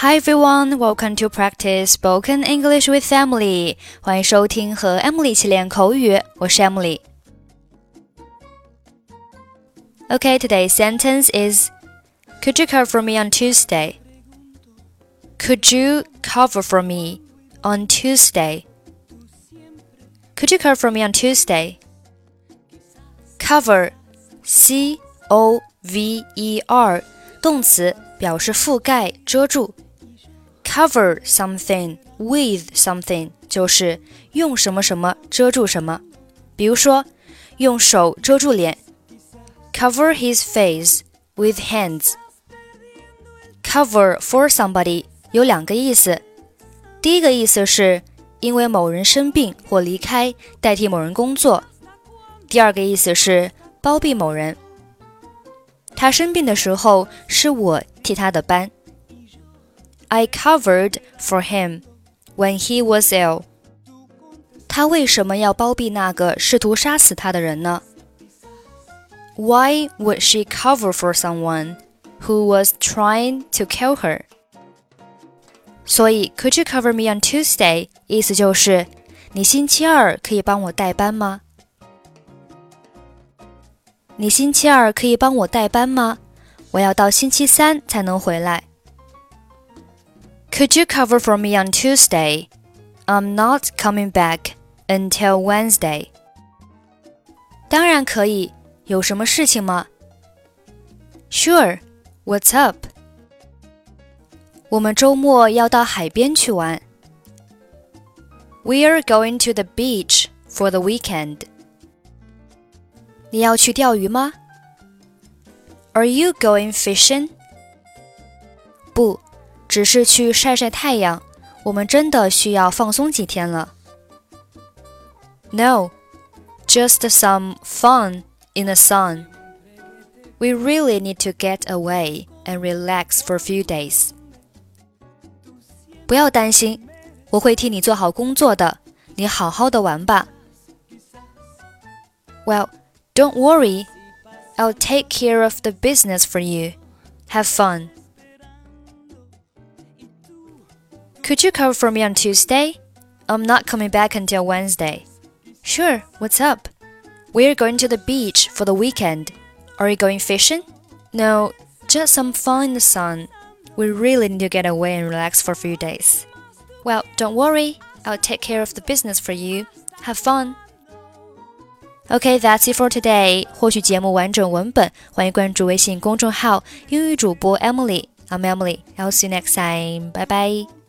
Hi everyone, welcome to practice spoken English with Emily. 欢迎收听和 Emily 一起练口语，我是 Emily。Okay, today's sentence is Could you cover for me on Tuesday? Could you cover for me on Tuesday? Could you cover for me on Tuesday? Cover, C O V E R，动词，表示覆盖、遮住。 Cover something with something 就是用什么什么遮住什么。比如说，用手遮住脸，cover his face with hands。cover for somebody 有两个意思，第一个意思是因为某人生病或离开，代替某人工作；第二个意思是包庇某人。他生病的时候是我替他的班。I covered for him when he was ill. 他为什么要包庇那个试图杀死他的人呢？Why would she cover for someone who was trying to kill her? 所以，Could you cover me on Tuesday？意思就是你星期二可以帮我代班吗？你星期二可以帮我代班吗？我要到星期三才能回来。 could you cover for me on Tuesday? I'm not coming back until Wednesday. 当然可以，有什么事情吗？Sure. What's up? 我们周末要到海边去玩。We are going to the beach for the weekend. 你要去钓鱼吗？Are you going fishing? 不。 只是去晒晒太阳，我们真的需要放松几天了。No, just some fun in the sun. We really need to get away and relax for a few days. 不要担心，我会替你做好工作的，你好好的玩吧。Well, don't worry. I'll take care of the business for you. Have fun. Could you cover for me on Tuesday? I'm not coming back until Wednesday. Sure, what's up? We're going to the beach for the weekend. Are you going fishing? No, just some fun in the sun. We really need to get away and relax for a few days. Well, don't worry, I'll take care of the business for you. Have fun. Okay, that's it for today. 获取节目完整文本，欢迎关注微信公众号“英语主播 Emily”。I'm Emily. I'll see you next time. Bye bye.